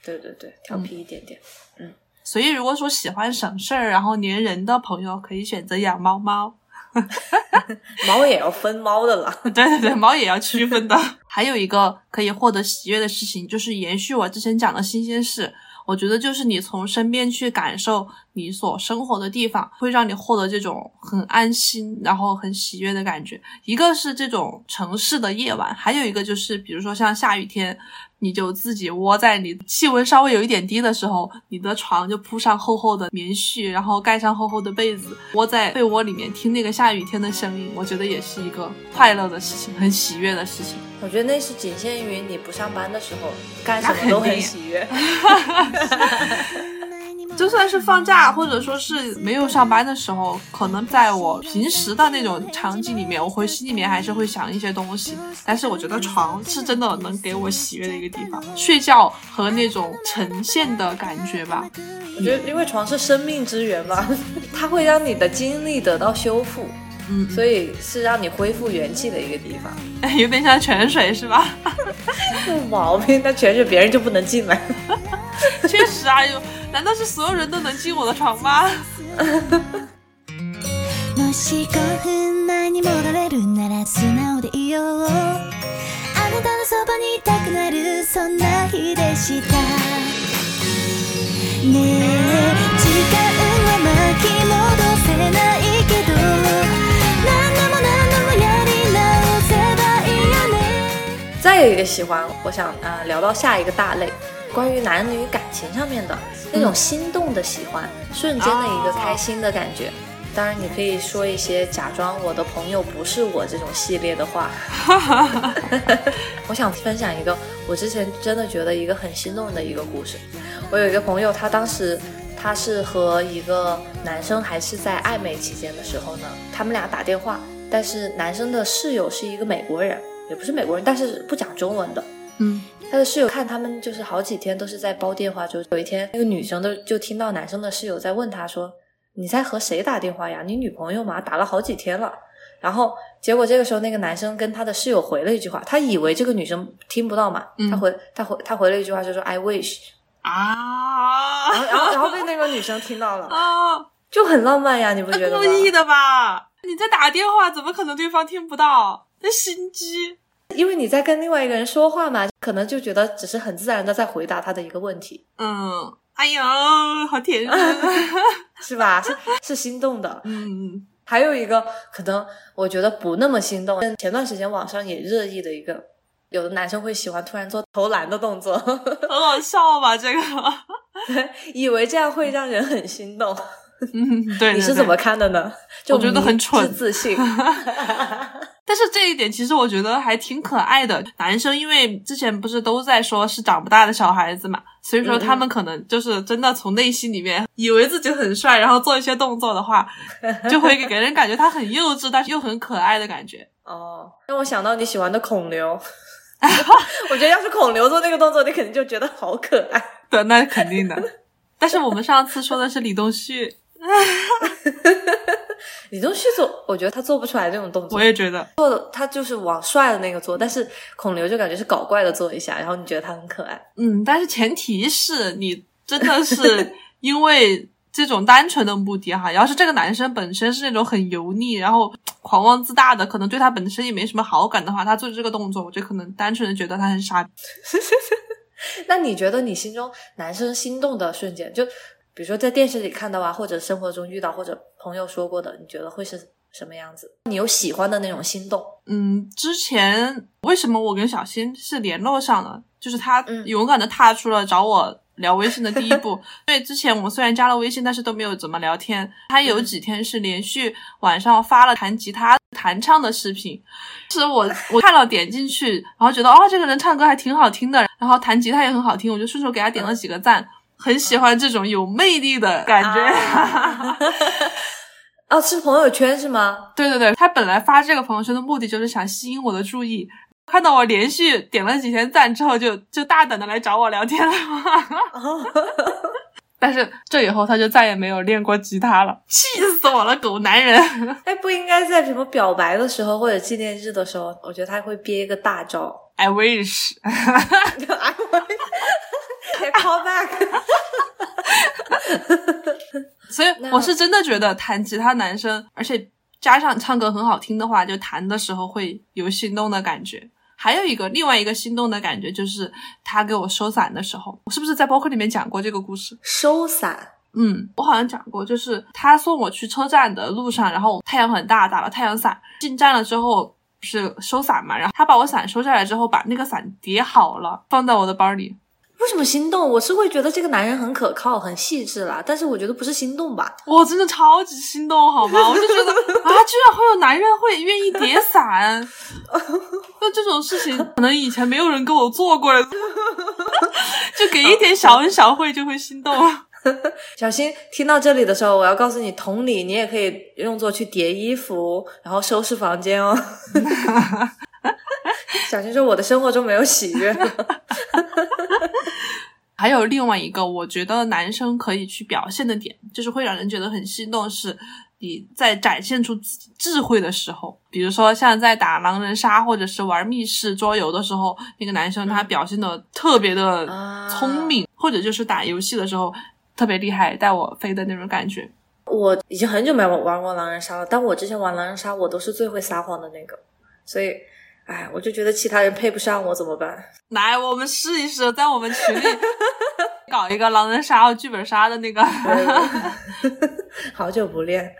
对对对，调皮一点点。嗯所以如果说喜欢省事儿，然后粘人的朋友，可以选择养猫猫。猫也要分猫的了。对对对，猫也要区分的。还有一个可以获得喜悦的事情，就是延续我之前讲的新鲜事。我觉得就是你从身边去感受你所生活的地方，会让你获得这种很安心，然后很喜悦的感觉。一个是这种城市的夜晚，还有一个就是比如说像下雨天，你就自己窝在你气温稍微有一点低的时候，你的床就铺上厚厚的棉絮，然后盖上厚厚的被子，窝在被窝里面听那个下雨天的声音，我觉得也是一个快乐的事情，很喜悦的事情。我觉得那是仅限于你不上班的时候，干什么都很喜悦。就算是放假，或者说是没有上班的时候，可能在我平时的那种场景里面，我会心里面还是会想一些东西。但是我觉得床是真的能给我喜悦的一个地方，睡觉和那种呈现的感觉吧。我觉得，因为床是生命之源嘛，它会让你的精力得到修复，嗯，所以是让你恢复元气的一个地方。有点像泉水是吧？有毛病，那泉水别人就不能进来。确实啊，有难道是所有人都能进我的床吗？もし5分前に戻れるなら素直でいようあなたのそばにいたくなるそんな日でしたねえ時間は巻き戻せないけど何度も何度もやり直せばいいよね再有一个喜欢，我想啊、呃聊到下一个大类， 关于男女感情上面的那种心动的喜欢，瞬间的一个开心的感觉。当然，你可以说一些假装我的朋友不是我这种系列的话。我想分享一个我之前真的觉得一个很心动的一个故事。我有一个朋友，他当时他是和一个男生还是在暧昧期间的时候呢，他们俩打电话，但是男生的室友是一个美国人，也不是美国人，但是不讲中文的。嗯，他的室友看他们就是好几天都是在煲电话，就有一天那个女生的就听到男生的室友在问他说：“你在和谁打电话呀？你女朋友吗？打了好几天了。”然后结果这个时候那个男生跟他的室友回了一句话，他以为这个女生听不到嘛，嗯他回他回他回了一句话就说 “I wish”，啊然后然后然后被那个女生听到了，啊，就很浪漫呀，你不觉得吗？故意的吧？你在打电话，怎么可能对方听不到？那心机。因为你在跟另外一个人说话嘛，可能就觉得只是很自然的在回答他的一个问题，嗯，哎呦，好甜人。是吧？是是心动的。嗯，还有一个可能，我觉得不那么心动。前段时间网上也热议的一个，有的男生会喜欢突然做投篮的动作，很好笑吧？这个。以为这样会让人很心动。嗯，对对对你是怎么看的呢？就我觉得很蠢自信。但是这一点其实我觉得还挺可爱的。男生因为之前不是都在说是长不大的小孩子嘛，所以说他们可能就是真的从内心里面以为自己很帅，然后做一些动作的话，就会给人感觉他很幼稚，但是又很可爱的感觉。哦，让我想到你喜欢的孔刘。我觉得要是孔刘做那个动作，你肯定就觉得好可爱。对，那肯定的。但是我们上次说的是李东旭，李东旭做，我觉得他做不出来这种动作我。也觉得，做的他就是往帅的那个做，但是孔刘就感觉是搞怪的做一下，然后你觉得他很可爱。嗯，但是前提是你真的是因为这种单纯的目的哈。要是这个男生本身是那种很油腻，然后狂妄自大的，可能对他本身也没什么好感的话，他做这个动作，我就可能单纯的觉得他很傻逼。那你觉得你心中男生心动的瞬间，就比如说在电视里看到啊，或者生活中遇到，或者朋友说过的，你觉得会是什么样子？你有喜欢的那种心动？嗯，之前为什么我跟小新是联络上了？就是他嗯勇敢的踏出了找我聊微信的第一步。因为之前我们虽然加了微信，但是都没有怎么聊天。他有几天是连续晚上发了弹吉他、弹唱的视频，是我 我看了点进去，然后觉得哦这个人唱歌还挺好听的，然后弹吉他也很好听，我就顺手给他点了几个赞。很喜欢这种有魅力的感觉。啊 哦，是朋友圈是吗？对对对，他本来发这个朋友圈的目的就是想吸引我的注意，看到我连续点了几天赞之后就，就大胆的来找我聊天了。但是这以后他就再也没有练过吉他了，气死我了，狗男人！哎，不应该在什么表白的时候或者纪念日的时候，我觉得他会憋一个大招。I wish，I wish，Call back。所以我是真的觉得弹吉他男生，而且加上唱歌很好听的话，就弹的时候会有心动的感觉。还有一个另外一个心动的感觉，就是他给我收伞的时候，我是不是在播客里面讲过这个故事？收伞，嗯，我好像讲过，就是他送我去车站的路上，然后太阳很大，打了太阳伞，进站了之后不是收伞嘛，然后他把我伞收下来之后，把那个伞叠好了，放在我的包里。为什么心动？我是会觉得这个男人很可靠、很细致啦，但是我觉得不是心动吧？我真的超级心动，好吗？我就觉得啊，居然会有男人会愿意叠伞，那这种事情，可能以前没有人跟我做过，就给一点小恩小惠就会心动。小新听到这里的时候，我要告诉你，同理，你也可以用作去叠衣服，然后收拾房间哦。小新说：“我的生活中没有喜悦了。还有另外一个，我觉得男生可以去表现的点，就是会让人觉得很心动，是你在展现出自己智慧的时候，比如说像在打狼人杀或者是玩密室桌游的时候，那个男生他表现的特别的啊聪明，或者就是打游戏的时候特别厉害，带我飞的那种感觉。我已经很久没有玩过狼人杀了，但我之前玩狼人杀，我都是最会撒谎的那个，所以，哎，我就觉得其他人配不上我怎么办？来，我们试一试，在我们群里 搞一个狼人杀和剧本杀的那个。好久不练。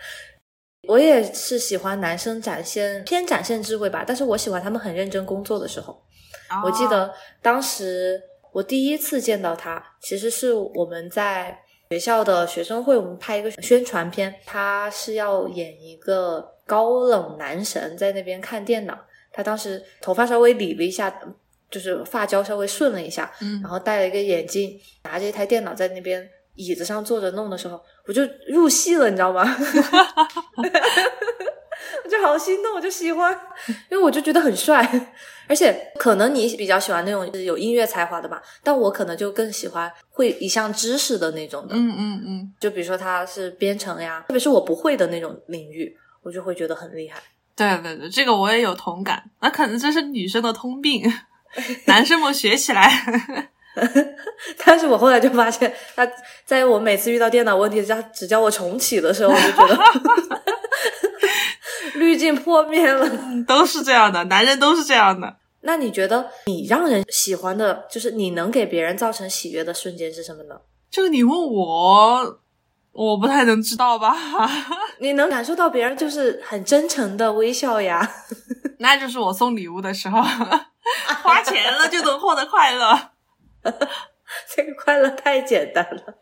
我也是喜欢男生展现偏展现智慧吧，但是我喜欢他们很认真工作的时候。我记得当时我第一次见到他，其实是我们在学校的学生会，我们拍一个宣传片，他是要演一个高冷男神在那边看电脑，他当时头发稍微理了一下，就是发胶稍微顺了一下，嗯然后戴了一个眼镜，拿着一台电脑在那边椅子上坐着弄的时候，我就入戏了，你知道吗？我就好心动，我就喜欢，因为我就觉得很帅，而且可能你比较喜欢那种有音乐才华的吧，但我可能就更喜欢会一项知识的那种的，嗯嗯嗯，就比如说他是编程呀，特别是我不会的那种领域，我就会觉得很厉害。对对对，这个我也有同感。那可能这是女生的通病，男生们学起来。但是我后来就发现，他在我每次遇到电脑问题，他只叫我重启的时候，我就觉得 滤镜破灭了。都是这样的，男人都是这样的。那你觉得你让人喜欢的，就是你能给别人造成喜悦的瞬间是什么呢？这个你问我，我不太能知道吧？你能感受到别人就是很真诚的微笑呀。那就是我送礼物的时候，花钱了就能获得快乐。这个快乐太简单了。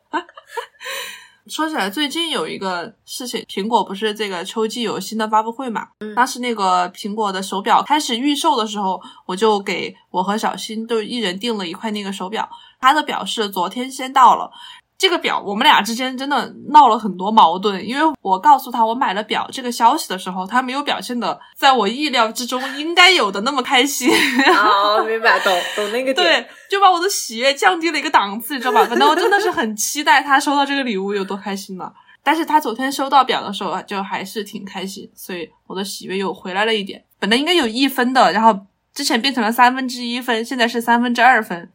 说起来，最近有一个事情，苹果不是这个秋季有新的发布会嘛？嗯，当时那个苹果的手表开始预售的时候，我就给我和小新都一人订了一块那个手表。他的表是昨天先到了。这个表我们俩之间真的闹了很多矛盾，因为我告诉他我买了表这个消息的时候，他没有表现的在我意料之中应该有的那么开心。哦，明白，懂懂那个点。对，就把我的喜悦降低了一个档次，你知道吧？本来我真的是很期待他收到这个礼物有多开心呢。但是他昨天收到表的时候啊，就还是挺开心，所以我的喜悦又回来了一点。本来应该有一分的，然后之前变成了三分之一分，现在是三分之二分。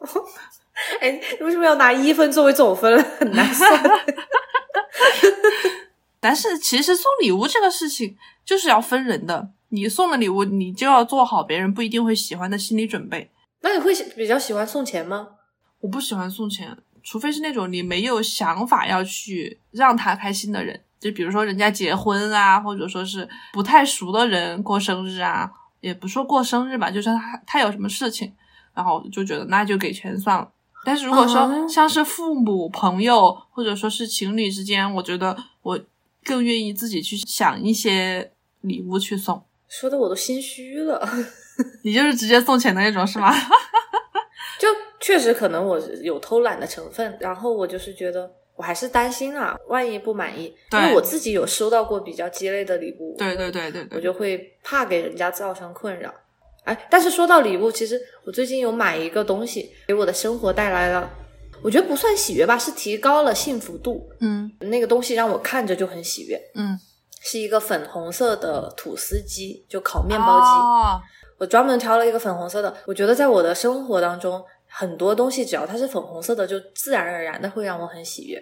哎，你为什么要拿一分作为总分？很难算。但是其实送礼物这个事情就是要分人的，你送的礼物你就要做好别人不一定会喜欢的心理准备。那你会比较喜欢送钱吗？我不喜欢送钱，除非是那种你没有想法要去让他开心的人，就比如说人家结婚啊，或者说是不太熟的人过生日啊，也不说过生日吧，就是他他有什么事情，然后就觉得那就给钱算了。但是如果说像是父母、朋友，或者说是情侣之间，我觉得我更愿意自己去想一些礼物去送。说的我都心虚了。你就是直接送钱的那种是吗？就确实可能我有偷懒的成分，然后我就是觉得我还是担心啊，万一不满意，因为我自己有收到过比较鸡肋的礼物，对对对对对，我就会怕给人家造成困扰。哎，但是说到礼物，其实我最近有买一个东西，给我的生活带来了，我觉得不算喜悦吧，是提高了幸福度。嗯，那个东西让我看着就很喜悦。嗯，是一个粉红色的吐司机，就烤面包机。哦，我专门挑了一个粉红色的，我觉得在我的生活当中，很多东西只要它是粉红色的，就自然而然的会让我很喜悦。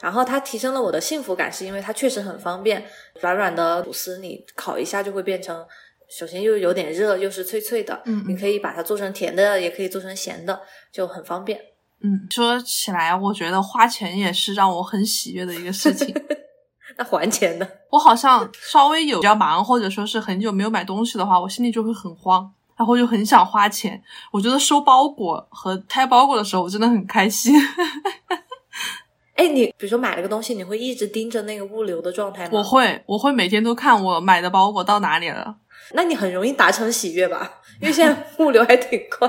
然后它提升了我的幸福感，是因为它确实很方便，软软的吐司你烤一下就会变成。首先又有点热，又是脆脆的，嗯，你可以把它做成甜的，也可以做成咸的，就很方便。嗯，说起来，我觉得花钱也是让我很喜悦的一个事情。那还钱呢？我好像稍微有比较忙，或者说是很久没有买东西的话，我心里就会很慌，然后就很想花钱。我觉得收包裹和拆包裹的时候，我真的很开心。哎，你比如说买了个东西，你会一直盯着那个物流的状态吗？我会，我会每天都看我买的包裹到哪里了。那你很容易达成喜悦吧？因为现在 物流还挺快。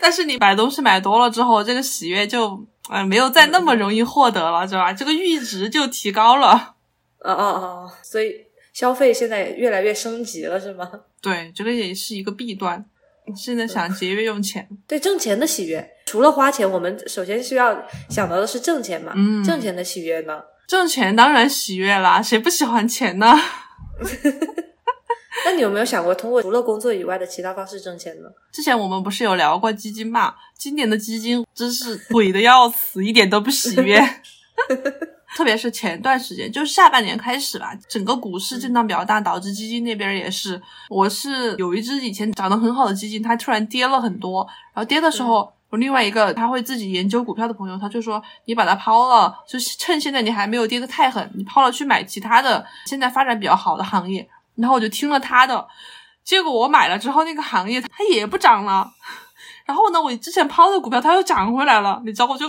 但是你买东西买多了之后，这个喜悦就呃没有再那么容易获得了，是吧？这个阈值就提高了。哦哦哦，所以消费现在越来越升级了，是吗？对，这个也是一个弊端。现在想节约用钱，对挣钱的喜悦，除了花钱，我们首先需要想到的是挣钱嘛。嗯，挣钱的喜悦呢？挣钱当然喜悦啦，谁不喜欢钱呢？那你有没有想过通过除了工作以外的其他方式挣钱呢？之前我们不是有聊过基金嘛？今年的基金真是鬼的要死，一点都不喜悦。特别是前段时间，就是下半年开始吧，整个股市震荡比较大，导致基金那边也是。我是有一只以前涨得很好的基金，它突然跌了很多，然后跌的时候，我另外一个他会自己研究股票的朋友，他就说你把它抛了，就是趁现在你还没有跌得太狠，你抛了去买其他的现在发展比较好的行业。然后我就听了他的，结果我买了之后，那个行业它也不涨了。然后呢，我之前抛的股票它又涨回来了，你知道我就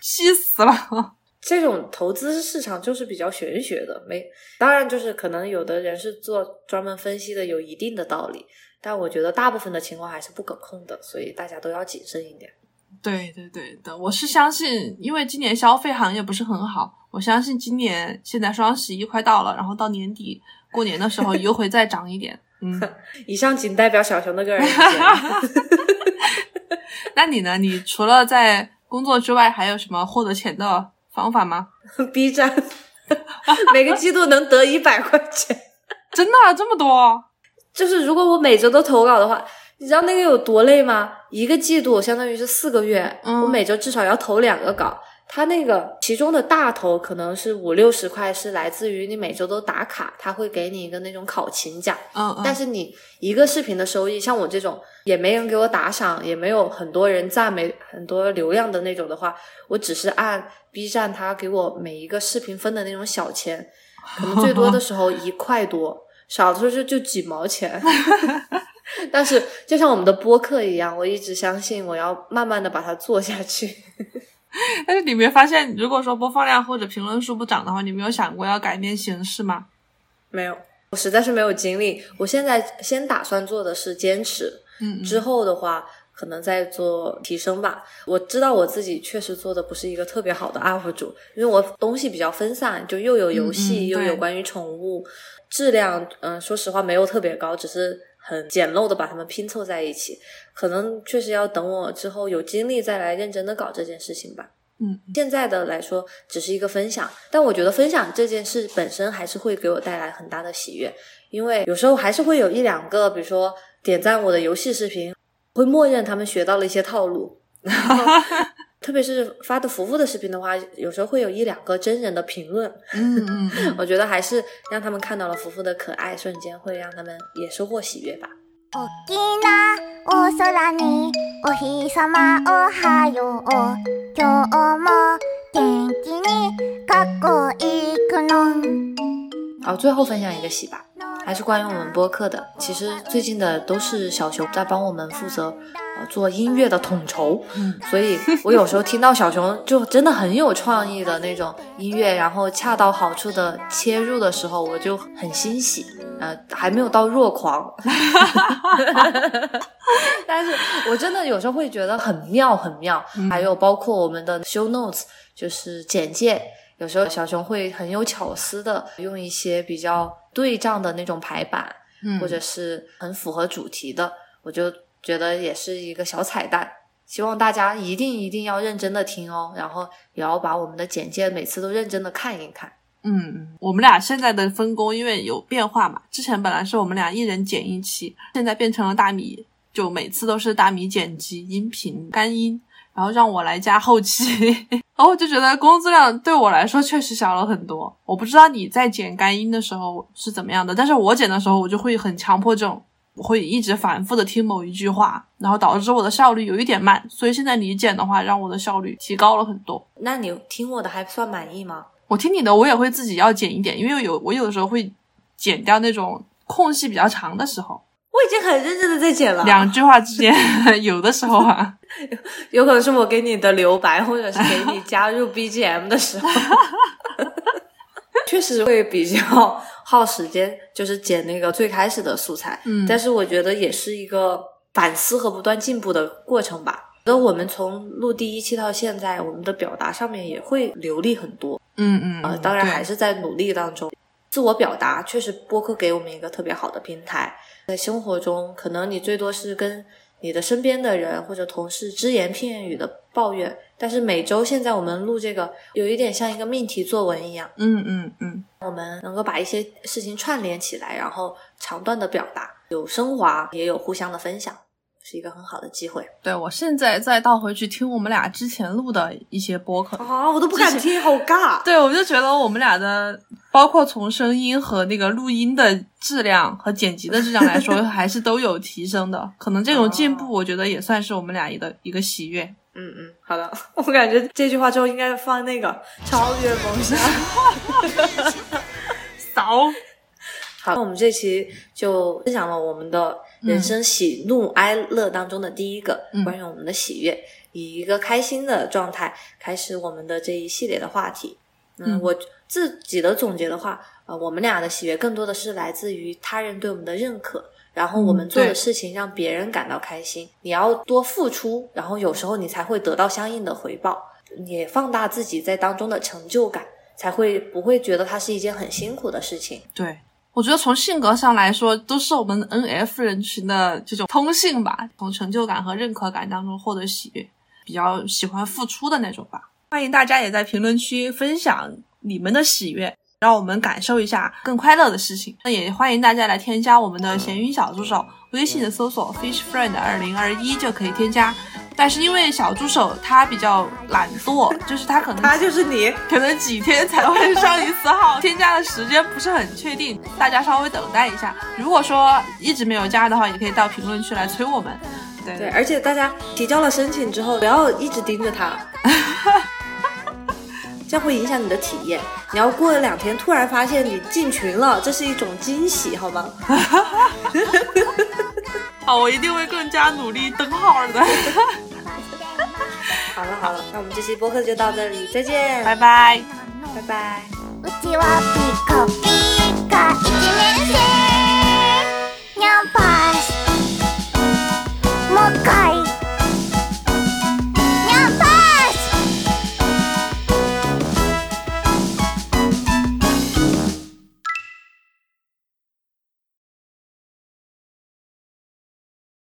气死了。这种投资市场就是比较玄学的，没当然就是可能有的人是做专门分析的，有一定的道理，但我觉得大部分的情况还是不可控的，所以大家都要谨慎一点。对对对的，我是相信，因为今年消费行业不是很好，我相信今年现在双十一快到了，然后到年底过年的时候又会再涨一点。嗯，以上仅代表小熊的个人意见。那你呢？你除了在工作之外，还有什么获得钱的方法吗？B 站每个季度能得一百块钱，真的啊这么多？就是如果我每周都投稿的话，你知道那个有多累吗？一个季度相当于是四个月，嗯我每周至少要投两个稿，它那个其中的大头可能是五六十块，是来自于你每周都打卡，他会给你一个那种考勤奖。但是你一个视频的收益，像我这种也没人给我打赏，也没有很多人赞，美很多流量的那种的话，我只是按 B 站它给我每一个视频分的那种小钱，可能最多的时候一块多，少的时候就就几毛钱。但是就像我们的播客一样，我一直相信我要慢慢的把它做下去。但是你没发现，如果说播放量或者评论数不涨的话，你没有想过要改变形式吗？没有，我实在是没有精力。我现在先打算做的是坚持，嗯之后的话可能再做提升吧。我知道我自己确实做的不是一个特别好的 UP 主，因为我东西比较分散，就又有游戏，嗯嗯又有关于宠物，质量嗯、说实话没有特别高，只是很简陋的把它们拼凑在一起。可能确实要等我之后有精力再来认真的搞这件事情吧。嗯，现在的来说只是一个分享，但我觉得分享这件事本身还是会给我带来很大的喜悦，因为有时候还是会有一两个，比如说点赞我的游戏视频，会默认他们学到了一些套路，然 后特别是发的福福的视频的话，有时候会有一两个真人的评论，嗯嗯嗯，我觉得还是让他们看到了福福的可爱瞬间，会让他们也收获喜悦吧。大きなお空にお日様おはよう今日も元気に学校行くの好，最后分享一个喜吧， 还是关于我们播客的。其实最近的都是小熊在帮我们负责呃做音乐的统筹，嗯所以我有时候听到小熊就真的很有创意的那种音乐，然后恰到好处的切入的时候，我就很欣喜。呃，还没有到弱狂，但是我真的有时候会觉得很妙，很妙。还有包括我们的 show notes，就是简介，有时候小熊会很有巧思的用一些比较对仗的那种排版，嗯或者是很符合主题的，我就觉得也是一个小彩蛋。希望大家一定一定要认真的听哦，然后也要把我们的简介每次都认真的看一看。嗯嗯，我们俩现在的分工因为有变化嘛，之前本来是我们俩一人剪一期，现在变成了大米，就每次都是大米剪辑音频干音，然后让我来加后期，然后我就觉得工作量对我来说确实小了很多。我不知道你在剪干音的时候是怎么样的，但是我剪的时候我就会很强迫症，我会一直反复的听某一句话，然后导致我的效率有一点慢。所以现在你剪的话，让我的效率提高了很多。那你听我的还算满意吗？我听你的，我也会自己要剪一点，因为有我有的时候会剪掉那种空隙比较长的时候，我已经很认真的在剪了，两句话之间 有的时候啊，有可能是我给你的留白，或者是给你加入 BGM 的时候，确实会比较耗时间，就是剪那个最开始的素材。嗯但是我觉得也是一个反思和不断进步的过程吧。那我们从录第一期到现在，我们的表达上面也会流利很多。嗯嗯，呃，嗯当然还是在努力当中。自我表达确实播客给我们一个特别好的平台，在生活中，可能你最多是跟你的身边的人或者同事只言片语的抱怨，但是每周现在我们录这个，有一点像一个命题作文一样，嗯嗯嗯，我们能够把一些事情串联起来，然后长段的表达，有升华，也有互相的分享，是一个很好的机会。对我现在再倒回去听我们俩之前录的一些播客，啊，我都不敢听，好尬。对我就觉得我们俩的，包括从声音和那个录音的质量和剪辑的质量来说，还是都有提升的。可能这种进步，我觉得也算是我们俩一个一个喜悦。嗯嗯，好的，我感觉这句话之后应该放那个超越梦想。扫，好，那我们这期就分享了我们的人生喜怒哀乐当中的第一个，嗯关于我们的喜悦，以一个开心的状态开始我们的这一系列的话题。嗯，嗯我自己的总结的话，呃，我们俩的喜悦更多的是来自于他人对我们的认可。然后我们做的事情让别人感到开心，你要多付出，然后有时候你才会得到相应的回报，也放大自己在当中的成就感，才会不会觉得它是一件很辛苦的事情。对，我觉得从性格上来说，都是我们 N F 人群的这种通性吧，从成就感和认可感当中获得喜悦，比较喜欢付出的那种吧。欢迎大家也在评论区分享你们的喜悦，让我们感受一下更快乐的事情。那也欢迎大家来添加我们的闲鱼小助手，微信的搜索 Fish Friend 二零二一就可以添加。但是因为小助手他比较懒惰，就是他可能他就是你，可能几天才会上一次号，添加的时间不是很确定，大家稍微等待一下。如果说一直没有加的话，也可以到评论区来催我们。对对，而且大家提交了申请之后，不要一直盯着他，那会影响你的体验。你要过了两天，突然发现你进群了，这是一种惊喜，好吗？好，我一定会更加努力，等号的。好了好了，那我们这期播客就到这里，再见，拜拜，拜拜。